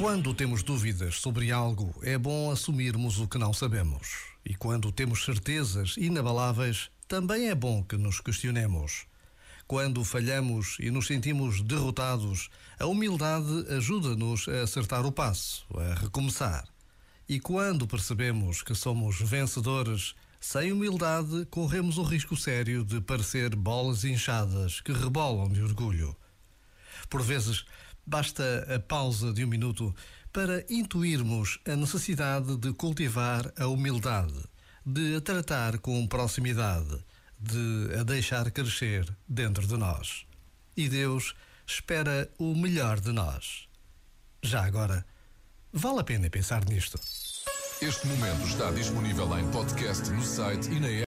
Quando temos dúvidas sobre algo, é bom assumirmos o que não sabemos. E quando temos certezas inabaláveis, também é bom que nos questionemos. Quando falhamos e nos sentimos derrotados, a humildade ajuda-nos a acertar o passo, a recomeçar. E quando percebemos que somos vencedores, sem humildade corremos o risco sério de parecer bolas inchadas que rebolam de orgulho. Por vezes, basta a pausa de um minuto para intuirmos a necessidade de cultivar a humildade, de a tratar com proximidade, de a deixar crescer dentro de nós. E Deus espera o melhor de nós. Já agora, vale a pena pensar nisto. Este momento está disponível em podcast no site e na